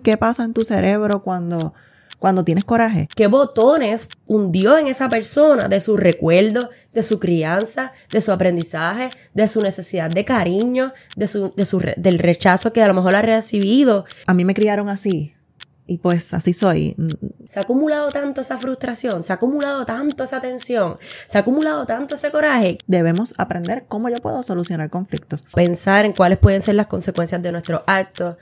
¿Qué pasa en tu cerebro cuando, cuando tienes coraje? ¿Qué botones hundió en esa persona de su recuerdo, de su crianza, de su aprendizaje, de su necesidad de cariño, de su, de su, del rechazo que a lo mejor ha recibido? A mí me criaron así. Y pues así soy. Se ha acumulado tanto esa frustración, se ha acumulado tanto esa tensión, se ha acumulado tanto ese coraje. Debemos aprender cómo yo puedo solucionar conflictos. Pensar en cuáles pueden ser las consecuencias de nuestros actos.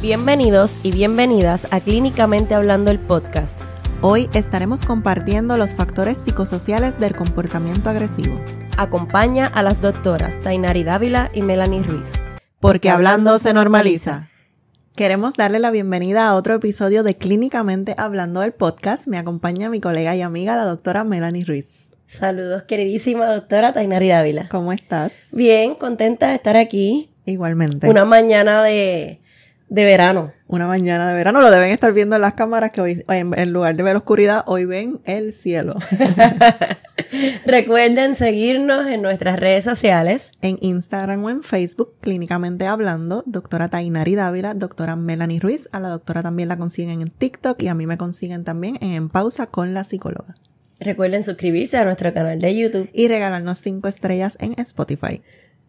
Bienvenidos y bienvenidas a Clínicamente Hablando el podcast. Hoy estaremos compartiendo los factores psicosociales del comportamiento agresivo. Acompaña a las doctoras Tainari Dávila y Melanie Ruiz. Porque hablando se normaliza. Queremos darle la bienvenida a otro episodio de Clínicamente Hablando del podcast. Me acompaña mi colega y amiga, la doctora Melanie Ruiz. Saludos, queridísima doctora Tainari Dávila. ¿Cómo estás? Bien, contenta de estar aquí. Igualmente. Una mañana de, de verano. Una mañana de verano. Lo deben estar viendo en las cámaras que hoy, en, lugar de ver oscuridad, hoy ven el cielo. Recuerden seguirnos en nuestras redes sociales. En Instagram o en Facebook, clínicamente hablando, doctora Tainari Dávila, doctora Melanie Ruiz. A la doctora también la consiguen en TikTok y a mí me consiguen también en En Pausa con la psicóloga. Recuerden suscribirse a nuestro canal de YouTube. Y regalarnos cinco estrellas en Spotify.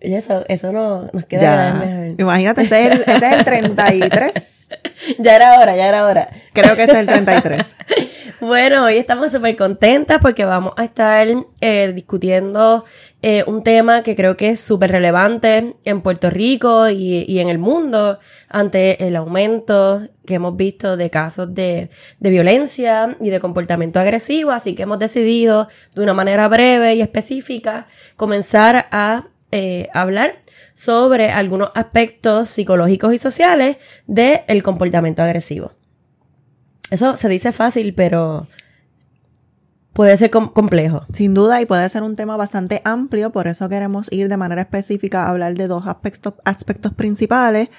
Y eso, eso no nos queda Imagínate, este es, el, este es el 33. ya era hora, ya era hora. Creo que este es el 33. bueno, hoy estamos súper contentas porque vamos a estar eh, discutiendo eh, un tema que creo que es súper relevante en Puerto Rico y, y, en el mundo ante el aumento que hemos visto de casos de, de violencia y de comportamiento agresivo. Así que hemos decidido de una manera breve y específica comenzar a eh, hablar sobre algunos aspectos psicológicos y sociales del comportamiento agresivo. Eso se dice fácil, pero puede ser complejo. Sin duda, y puede ser un tema bastante amplio, por eso queremos ir de manera específica a hablar de dos aspectos, aspectos principales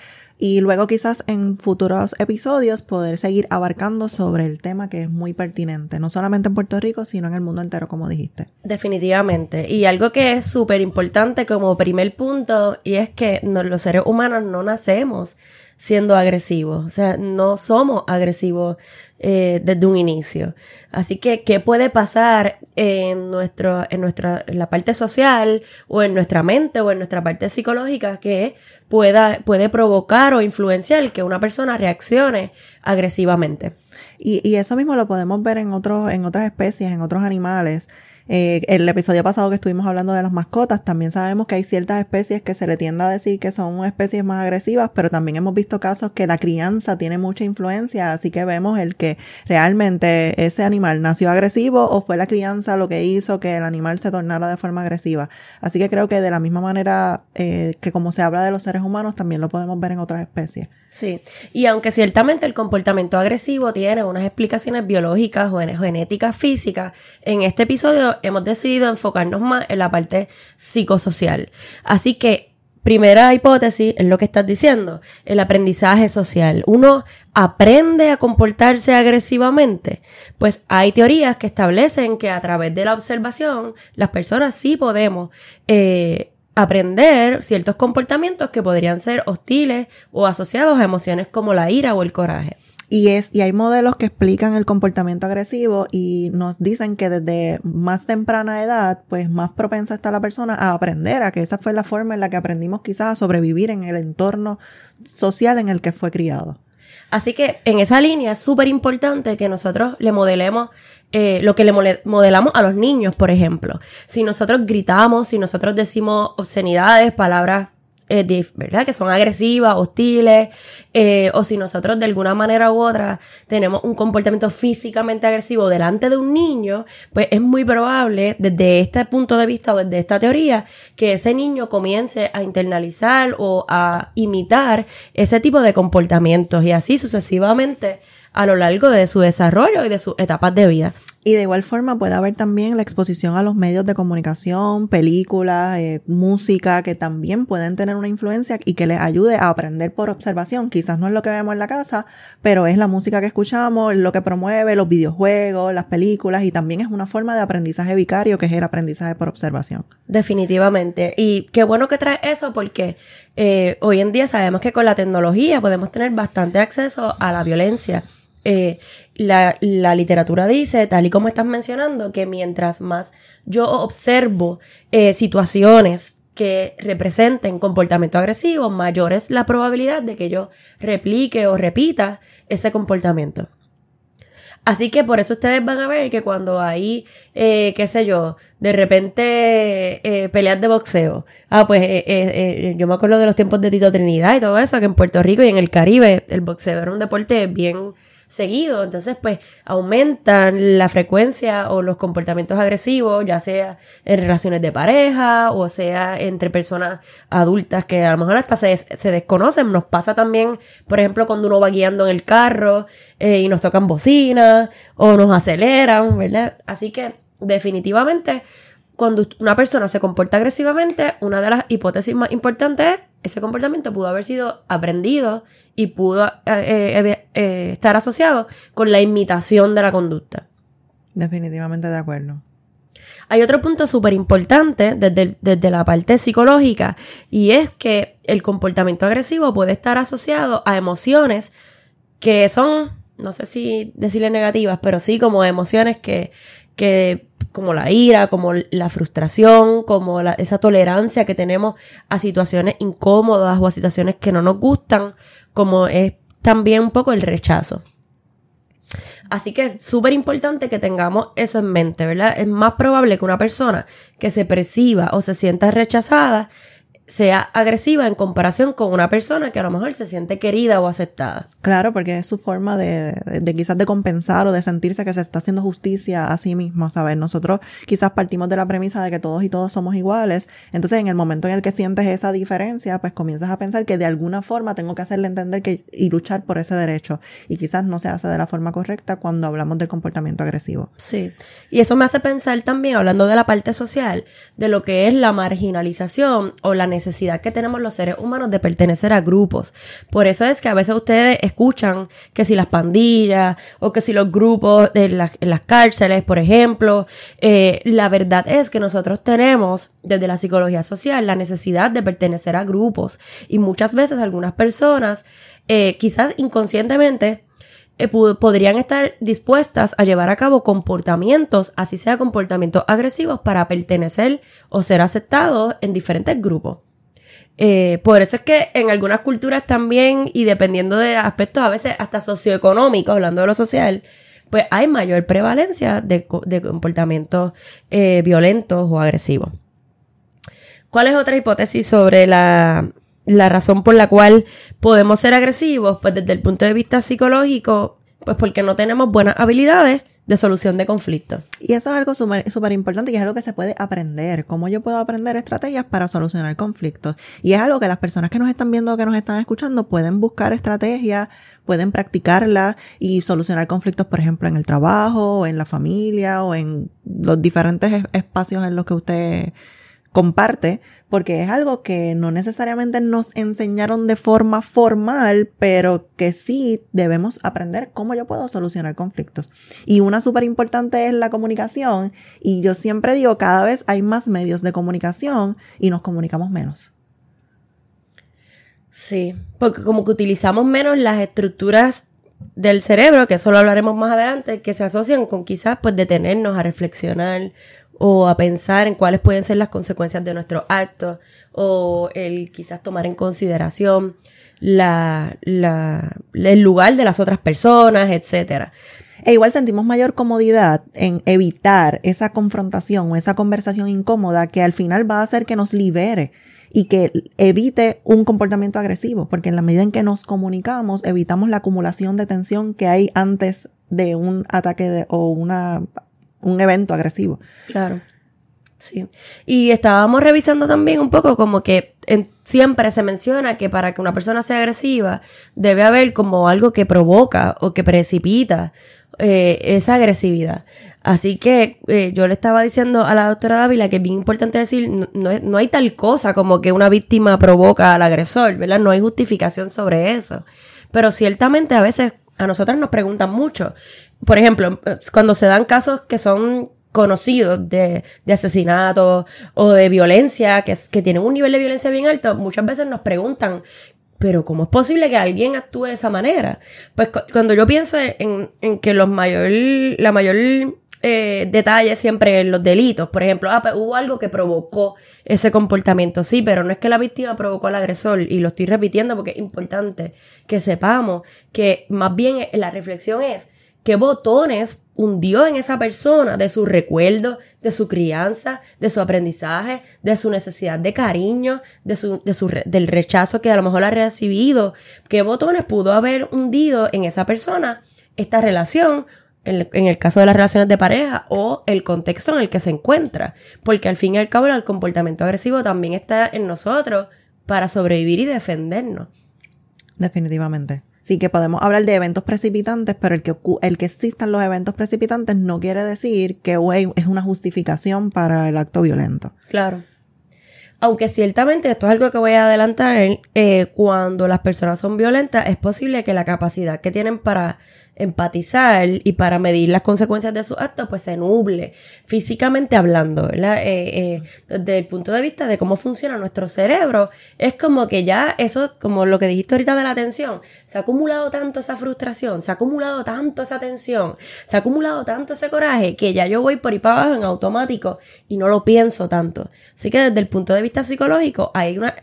y luego quizás en futuros episodios poder seguir abarcando sobre el tema que es muy pertinente, no solamente en Puerto Rico, sino en el mundo entero, como dijiste. Definitivamente. Y algo que es súper importante como primer punto, y es que los seres humanos no nacemos siendo agresivos. O sea, no somos agresivos eh, desde un inicio. Así que, ¿qué puede pasar en nuestro, en nuestra, en la parte social o en nuestra mente o en nuestra parte psicológica que pueda, puede provocar o influenciar que una persona reaccione agresivamente? Y, y eso mismo lo podemos ver en otros, en otras especies, en otros animales. Eh, el episodio pasado que estuvimos hablando de las mascotas, también sabemos que hay ciertas especies que se le tiende a decir que son especies más agresivas, pero también hemos visto casos que la crianza tiene mucha influencia, así que vemos el que realmente ese animal nació agresivo o fue la crianza lo que hizo que el animal se tornara de forma agresiva. Así que creo que de la misma manera eh, que como se habla de los seres humanos, también lo podemos ver en otras especies. Sí, y aunque ciertamente el comportamiento agresivo tiene unas explicaciones biológicas o genéticas físicas, en este episodio hemos decidido enfocarnos más en la parte psicosocial. Así que, primera hipótesis es lo que estás diciendo, el aprendizaje social. Uno aprende a comportarse agresivamente. Pues hay teorías que establecen que a través de la observación las personas sí podemos eh, aprender ciertos comportamientos que podrían ser hostiles o asociados a emociones como la ira o el coraje. Y es, y hay modelos que explican el comportamiento agresivo y nos dicen que desde más temprana edad, pues más propensa está la persona a aprender, a que esa fue la forma en la que aprendimos quizás a sobrevivir en el entorno social en el que fue criado. Así que en esa línea es súper importante que nosotros le modelemos eh, lo que le modelamos a los niños, por ejemplo. Si nosotros gritamos, si nosotros decimos obscenidades, palabras eh, ¿verdad? Que son agresivas, hostiles, eh, o si nosotros de alguna manera u otra tenemos un comportamiento físicamente agresivo delante de un niño, pues es muy probable desde este punto de vista o desde esta teoría que ese niño comience a internalizar o a imitar ese tipo de comportamientos y así sucesivamente a lo largo de su desarrollo y de sus etapas de vida. Y de igual forma puede haber también la exposición a los medios de comunicación, películas, eh, música, que también pueden tener una influencia y que les ayude a aprender por observación. Quizás no es lo que vemos en la casa, pero es la música que escuchamos, lo que promueve, los videojuegos, las películas y también es una forma de aprendizaje vicario que es el aprendizaje por observación. Definitivamente. Y qué bueno que trae eso porque eh, hoy en día sabemos que con la tecnología podemos tener bastante acceso a la violencia eh, la, la, literatura dice, tal y como estás mencionando, que mientras más yo observo eh, situaciones que representen comportamiento agresivo, mayor es la probabilidad de que yo replique o repita ese comportamiento. Así que por eso ustedes van a ver que cuando hay, eh, qué sé yo, de repente eh, peleas de boxeo, ah, pues yo me acuerdo de los tiempos de Tito Trinidad y todo eso, que en Puerto Rico y en el Caribe el boxeo era un deporte bien seguido. Entonces, pues aumentan la frecuencia o los comportamientos agresivos, ya sea en relaciones de pareja o sea entre personas adultas que a lo mejor hasta se, se desconocen. Nos pasa también, por ejemplo, cuando uno va guiando en el carro eh, y nos tocan bocinas o nos aceleran, ¿verdad? Así que definitivamente cuando una persona se comporta agresivamente, una de las hipótesis más importantes es ese comportamiento pudo haber sido aprendido y pudo eh, eh, eh, estar asociado con la imitación de la conducta. Definitivamente de acuerdo. Hay otro punto súper importante desde, desde la parte psicológica y es que el comportamiento agresivo puede estar asociado a emociones que son, no sé si decirle negativas, pero sí como emociones que, que como la ira, como la frustración, como esa tolerancia que tenemos a situaciones incómodas o a situaciones que no nos gustan, como es también un poco el rechazo. Así que es súper importante que tengamos eso en mente, ¿verdad? Es más probable que una persona que se perciba o se sienta rechazada sea agresiva en comparación con una persona que a lo mejor se siente querida o aceptada. Claro, porque es su forma de, de, quizás de compensar o de sentirse que se está haciendo justicia a sí mismo, ¿sabes? Nosotros quizás partimos de la premisa de que todos y todos somos iguales, entonces en el momento en el que sientes esa diferencia, pues comienzas a pensar que de alguna forma tengo que hacerle entender que y luchar por ese derecho y quizás no se hace de la forma correcta cuando hablamos del comportamiento agresivo. Sí, y eso me hace pensar también, hablando de la parte social, de lo que es la marginalización o la necesidad necesidad que tenemos los seres humanos de pertenecer a grupos. Por eso es que a veces ustedes escuchan que si las pandillas o que si los grupos en, las cárceles, por ejemplo, eh, la verdad es que nosotros tenemos desde la psicología social la necesidad de pertenecer a grupos y muchas veces algunas personas eh, quizás inconscientemente eh, podrían estar dispuestas a llevar a cabo comportamientos, así sea comportamientos agresivos, para pertenecer o ser aceptados en diferentes grupos. Eh, por eso es que en algunas culturas también, y dependiendo de aspectos a veces hasta socioeconómicos, hablando de lo social, pues hay mayor prevalencia de, comportamientos eh, violentos o agresivos. ¿Cuál es otra hipótesis sobre la, la razón por la cual podemos ser agresivos? Pues desde el punto de vista psicológico, pues porque no tenemos buenas habilidades de solución de conflictos. Y eso es algo súper importante y es algo que se puede aprender. ¿Cómo yo puedo aprender estrategias para solucionar conflictos? Y es algo que las personas que nos están viendo que nos están escuchando pueden buscar estrategias, pueden practicarlas y solucionar conflictos, por ejemplo, en el trabajo, o en la familia, o en los diferentes espacios en los que usted comparte, porque es algo que no necesariamente nos enseñaron de forma formal, pero que sí debemos aprender cómo yo puedo solucionar conflictos. Y una súper importante es la comunicación, y yo siempre digo, cada vez hay más medios de comunicación y nos comunicamos menos. Sí, porque como que utilizamos menos las estructuras del cerebro, que eso lo hablaremos más adelante, que se asocian con quizás pues detenernos a reflexionar o a pensar en cuáles pueden ser las consecuencias de nuestros actos o el quizás tomar en consideración la, la, el lugar de las otras personas, etcétera. E igual sentimos mayor comodidad en evitar esa confrontación o esa conversación incómoda que al final va a hacer que nos libere y que evite un comportamiento agresivo, porque en la medida en que nos comunicamos, evitamos la acumulación de tensión que hay antes de un ataque de, o una un evento agresivo. Claro. Sí. Y estábamos revisando también un poco como que siempre se menciona que para que una persona sea agresiva debe haber como algo que provoca o que precipita eh, esa agresividad. Así que eh, yo le estaba diciendo a la doctora Dávila que es bien importante decir, no, no, hay tal cosa como que una víctima provoca al agresor, ¿verdad? No hay justificación sobre eso. Pero ciertamente a veces a nosotros nos preguntan mucho. Por ejemplo, cuando se dan casos que son conocidos de, de asesinato o de violencia, que, que tienen un nivel de violencia bien alto, muchas veces nos preguntan pero ¿cómo es posible que alguien actúe de esa manera? Pues cuando yo pienso en, en que los mayor, la mayor eh, detalle siempre en los delitos, por ejemplo, ah, pues hubo algo que provocó ese comportamiento, sí, pero no es que la víctima provocó al agresor, y lo estoy repitiendo porque es importante que sepamos que más bien la reflexión es qué botones hundió en esa persona de su recuerdo, de su crianza, de su aprendizaje, de su necesidad de cariño, de su, de su del rechazo que a lo mejor ha recibido, qué botones pudo haber hundido en esa persona esta relación en, en, el caso de las relaciones de pareja o el contexto en el que se encuentra, porque al fin y al cabo el comportamiento agresivo también está en nosotros para sobrevivir y defendernos. Definitivamente. Sí que podemos hablar de eventos precipitantes, pero el que, el que existan los eventos precipitantes no quiere decir que es una justificación para el acto violento. Claro. Aunque ciertamente esto es algo que voy a adelantar, eh, cuando las personas son violentas es posible que la capacidad que tienen para empatizar y para medir las consecuencias de sus actos, pues se nuble físicamente hablando, ¿verdad? Eh, eh, desde el punto de vista de cómo funciona nuestro cerebro, es como que ya eso, como lo que dijiste ahorita de la atención, se ha acumulado tanto esa frustración, se ha acumulado tanto esa tensión, se ha acumulado tanto ese coraje, que ya yo voy por ahí para abajo en automático y no lo pienso tanto. Así que desde el punto de vista psicológico, hay una,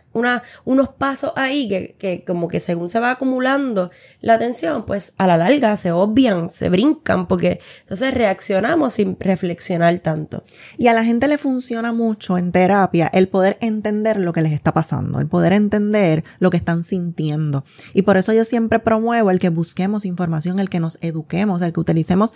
unos pasos ahí que, que como que según se va acumulando la tensión, pues a la larga se obvian, se brincan, porque entonces reaccionamos sin reflexionar tanto. Y a la gente le funciona mucho en terapia el poder entender lo que les está pasando, el poder entender lo que están sintiendo. Y por eso yo siempre promuevo el que busquemos información, el que nos eduquemos, el que utilicemos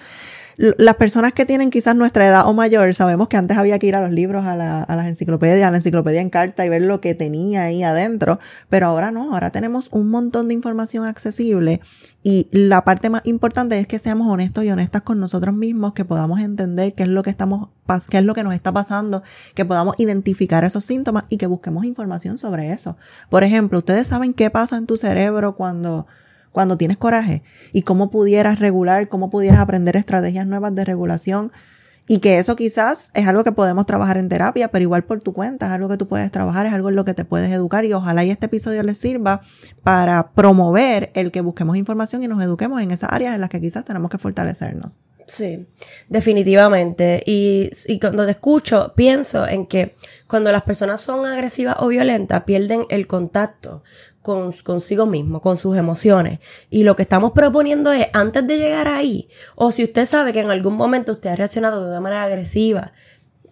las personas que tienen quizás nuestra edad o mayor, sabemos que antes había que ir a los libros, a, la, a las enciclopedias, a la enciclopedia en carta y ver lo que tenía ahí adentro, pero ahora no, ahora tenemos un montón de información accesible y la parte más importante es que seamos honestos y honestas con nosotros mismos, que podamos entender qué es lo que estamos, qué es lo que nos está pasando, que podamos identificar esos síntomas y que busquemos información sobre eso. Por ejemplo, ustedes saben qué pasa en tu cerebro cuando cuando tienes coraje y cómo pudieras regular, cómo pudieras aprender estrategias nuevas de regulación y que eso quizás es algo que podemos trabajar en terapia, pero igual por tu cuenta, es algo que tú puedes trabajar, es algo en lo que te puedes educar y ojalá y este episodio les sirva para promover el que busquemos información y nos eduquemos en esas áreas en las que quizás tenemos que fortalecernos. Sí, definitivamente. Y, y, cuando te escucho, pienso en que cuando las personas son agresivas o violentas, pierden el contacto con, consigo mismo, con sus emociones. Y lo que estamos proponiendo es, antes de llegar ahí, o si usted sabe que en algún momento usted ha reaccionado de una manera agresiva,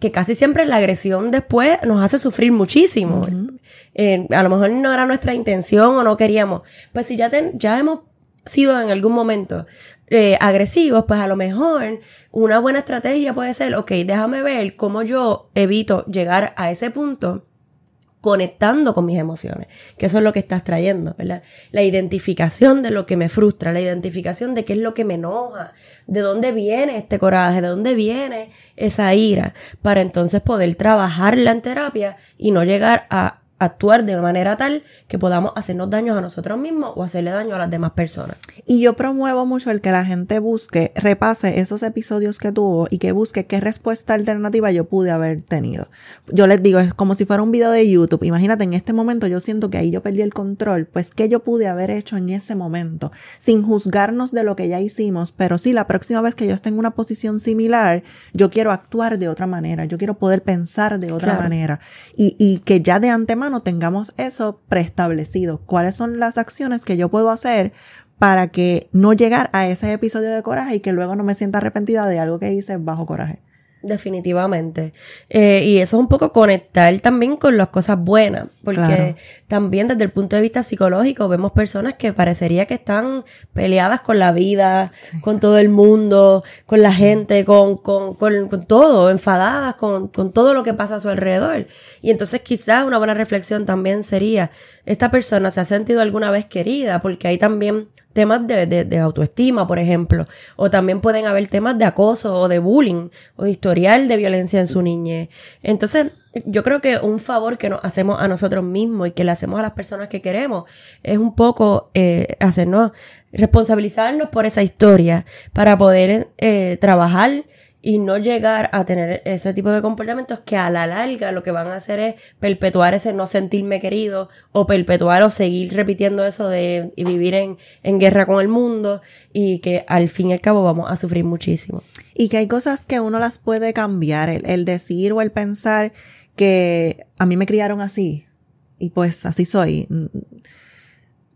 que casi siempre la agresión después nos hace sufrir muchísimo. Eh, a lo mejor no era nuestra intención o no queríamos. Pues si ya, ya hemos sido en algún momento eh, agresivos, pues a lo mejor una buena estrategia puede ser, ok, déjame ver cómo yo evito llegar a ese punto conectando con mis emociones, que eso es lo que estás trayendo, ¿verdad? La identificación de lo que me frustra, la identificación de qué es lo que me enoja, de dónde viene este coraje, de dónde viene esa ira, para entonces poder trabajarla en terapia y no llegar a actuar de manera tal que podamos hacernos daños a nosotros mismos o hacerle daño a las demás personas. Y yo promuevo mucho el que la gente busque, repase esos episodios que tuvo y que busque qué respuesta alternativa yo pude haber tenido. Yo les digo, es como si fuera un video de YouTube. Imagínate, en este momento yo siento que ahí yo perdí el control, pues qué yo pude haber hecho en ese momento, sin juzgarnos de lo que ya hicimos, pero sí, la próxima vez que yo esté en una posición similar, yo quiero actuar de otra manera, yo quiero poder pensar de otra manera y, y que ya de antemano no tengamos eso preestablecido. ¿Cuáles son las acciones que yo puedo hacer para que no llegar a ese episodio de coraje y que luego no me sienta arrepentida de algo que hice bajo coraje? Definitivamente. Eh, y eso es un poco conectar también con las cosas buenas, porque también desde el punto de vista psicológico vemos personas que parecería que están peleadas con la vida, con todo el mundo, con la gente, con, con, con, con todo, enfadadas con, con todo lo que pasa a su alrededor. Y entonces quizás una buena reflexión también sería, esta persona se ha sentido alguna vez querida, porque hay también temas de, de, de, autoestima, por ejemplo, o también pueden haber temas de acoso o de bullying o de historial de violencia en su niñez. Entonces, yo creo que un favor que nos hacemos a nosotros mismos y que le hacemos a las personas que queremos es un poco eh, hacernos responsabilizarnos por esa historia para poder eh, trabajar y no llegar a tener ese tipo de comportamientos que a la larga lo que van a hacer es perpetuar ese no sentirme querido o perpetuar o seguir repitiendo eso de vivir en, en guerra con el mundo y que al fin y al cabo vamos a sufrir muchísimo. Y que hay cosas que uno las puede cambiar, el, el decir o el pensar que a mí me criaron así y pues así soy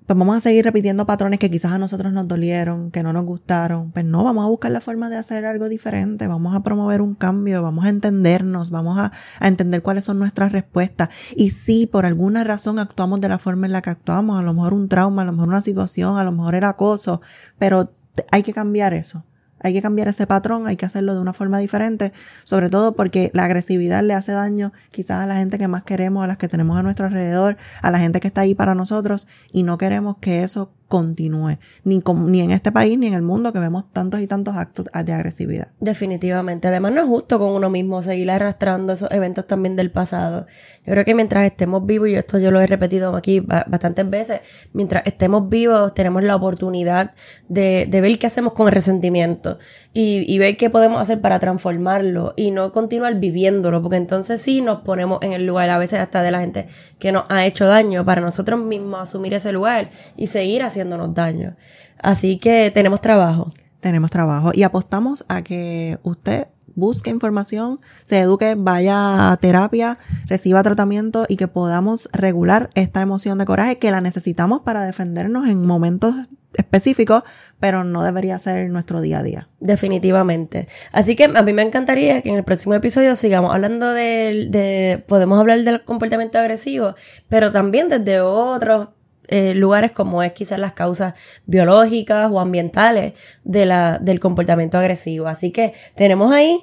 pues vamos a seguir repitiendo patrones que quizás a nosotros nos dolieron, que no nos gustaron. Pues no, vamos a buscar la forma de hacer algo diferente, vamos a promover un cambio, vamos a entendernos, vamos a, entender cuáles son nuestras respuestas. Y si por alguna razón actuamos de la forma en la que actuamos, a lo mejor un trauma, a lo mejor una situación, a lo mejor era acoso, pero hay que cambiar eso. Hay que cambiar ese patrón, hay que hacerlo de una forma diferente, sobre todo porque la agresividad le hace daño quizás a la gente que más queremos, a las que tenemos a nuestro alrededor, a la gente que está ahí para nosotros y no queremos que eso continúe, ni, ni en este país ni en el mundo que vemos tantos y tantos actos de agresividad. Definitivamente, además no es justo con uno mismo seguir arrastrando esos eventos también del pasado. Yo creo que mientras estemos vivos, y esto yo lo he repetido aquí bastantes veces, mientras estemos vivos tenemos la oportunidad de, de ver qué hacemos con el resentimiento y, y ver qué podemos hacer para transformarlo y no continuar viviéndolo, porque entonces sí nos ponemos en el lugar a veces hasta de la gente que nos ha hecho daño para nosotros mismos asumir ese lugar y seguir haciendo haciéndonos daño. Así que tenemos trabajo. Tenemos trabajo y apostamos a que usted busque información, se eduque, vaya a terapia, reciba tratamiento y que podamos regular esta emoción de coraje que la necesitamos para defendernos en momentos específicos, pero no debería ser nuestro día a día. Definitivamente. Así que a mí me encantaría que en el próximo episodio sigamos hablando de, de podemos hablar del comportamiento agresivo, pero también desde otros eh, lugares como es quizás las causas biológicas o ambientales de la, del comportamiento agresivo. Así que tenemos ahí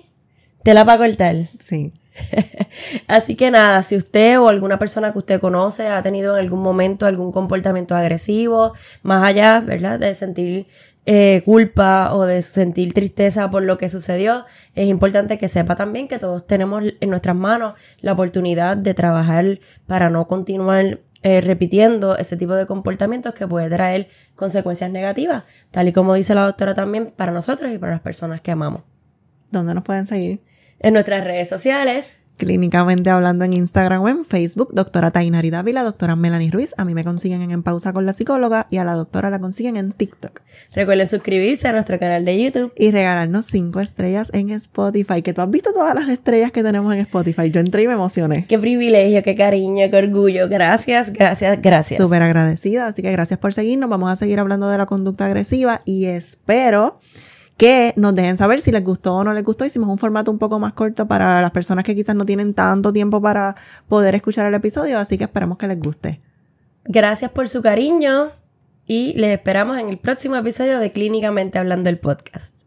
tela para cortar. Sí. Así que nada, si usted o alguna persona que usted conoce ha tenido en algún momento algún comportamiento agresivo, más allá, ¿verdad? De sentir eh, culpa o de sentir tristeza por lo que sucedió, es importante que sepa también que todos tenemos en nuestras manos la oportunidad de trabajar para no continuar eh, repitiendo ese tipo de comportamientos que puede traer consecuencias negativas, tal y como dice la doctora también para nosotros y para las personas que amamos. ¿Dónde nos pueden seguir? En nuestras redes sociales clínicamente hablando en Instagram o en Facebook, doctora Tainari Dávila, doctora Melanie Ruiz. A mí me consiguen en Pausa con la psicóloga y a la doctora la consiguen en TikTok. Recuerden suscribirse a nuestro canal de YouTube. Y regalarnos cinco estrellas en Spotify, que tú has visto todas las estrellas que tenemos en Spotify. Yo entré y me emocioné. Qué privilegio, qué cariño, qué orgullo. Gracias, gracias, gracias. Súper agradecida, así que gracias por seguirnos. Vamos a seguir hablando de la conducta agresiva y espero que nos dejen saber si les gustó o no les gustó. Hicimos un formato un poco más corto para las personas que quizás no tienen tanto tiempo para poder escuchar el episodio, así que esperamos que les guste. Gracias por su cariño y les esperamos en el próximo episodio de Clínicamente Hablando el Podcast.